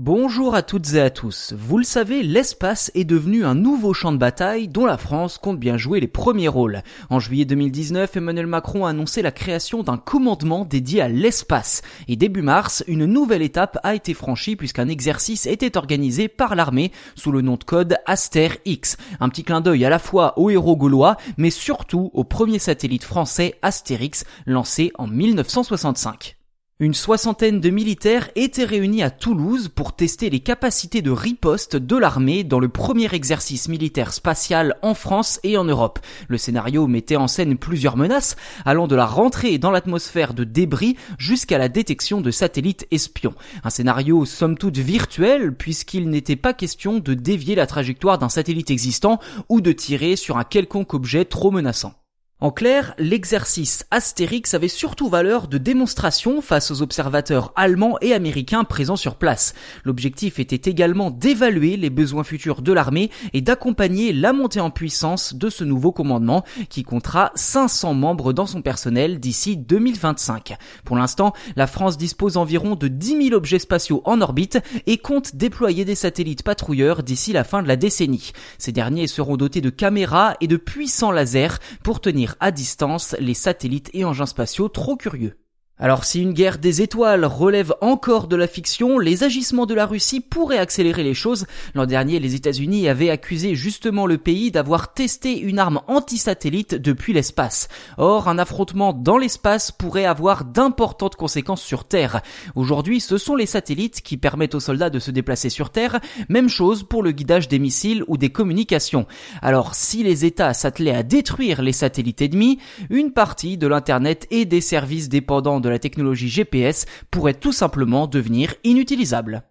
Bonjour à toutes et à tous. Vous le savez, l'espace est devenu un nouveau champ de bataille dont la France compte bien jouer les premiers rôles. En juillet 2019, Emmanuel Macron a annoncé la création d'un commandement dédié à l'espace. Et début mars, une nouvelle étape a été franchie puisqu'un exercice était organisé par l'armée sous le nom de code Aster X. Un petit clin d'œil à la fois aux héros gaulois, mais surtout au premier satellite français Astérix lancé en 1965. Une soixantaine de militaires étaient réunis à Toulouse pour tester les capacités de riposte de l'armée dans le premier exercice militaire spatial en France et en Europe. Le scénario mettait en scène plusieurs menaces, allant de la rentrée dans l'atmosphère de débris jusqu'à la détection de satellites espions. Un scénario somme toute virtuel puisqu'il n'était pas question de dévier la trajectoire d'un satellite existant ou de tirer sur un quelconque objet trop menaçant. En clair, l'exercice Astérix avait surtout valeur de démonstration face aux observateurs allemands et américains présents sur place. L'objectif était également d'évaluer les besoins futurs de l'armée et d'accompagner la montée en puissance de ce nouveau commandement qui comptera 500 membres dans son personnel d'ici 2025. Pour l'instant, la France dispose environ de 10 000 objets spatiaux en orbite et compte déployer des satellites patrouilleurs d'ici la fin de la décennie. Ces derniers seront dotés de caméras et de puissants lasers pour tenir à distance les satellites et engins spatiaux trop curieux. Alors si une guerre des étoiles relève encore de la fiction, les agissements de la Russie pourraient accélérer les choses. L'an dernier, les États-Unis avaient accusé justement le pays d'avoir testé une arme anti-satellite depuis l'espace. Or, un affrontement dans l'espace pourrait avoir d'importantes conséquences sur Terre. Aujourd'hui, ce sont les satellites qui permettent aux soldats de se déplacer sur Terre, même chose pour le guidage des missiles ou des communications. Alors si les États s'attelaient à détruire les satellites ennemis, une partie de l'Internet et des services dépendants de la technologie GPS pourrait tout simplement devenir inutilisable.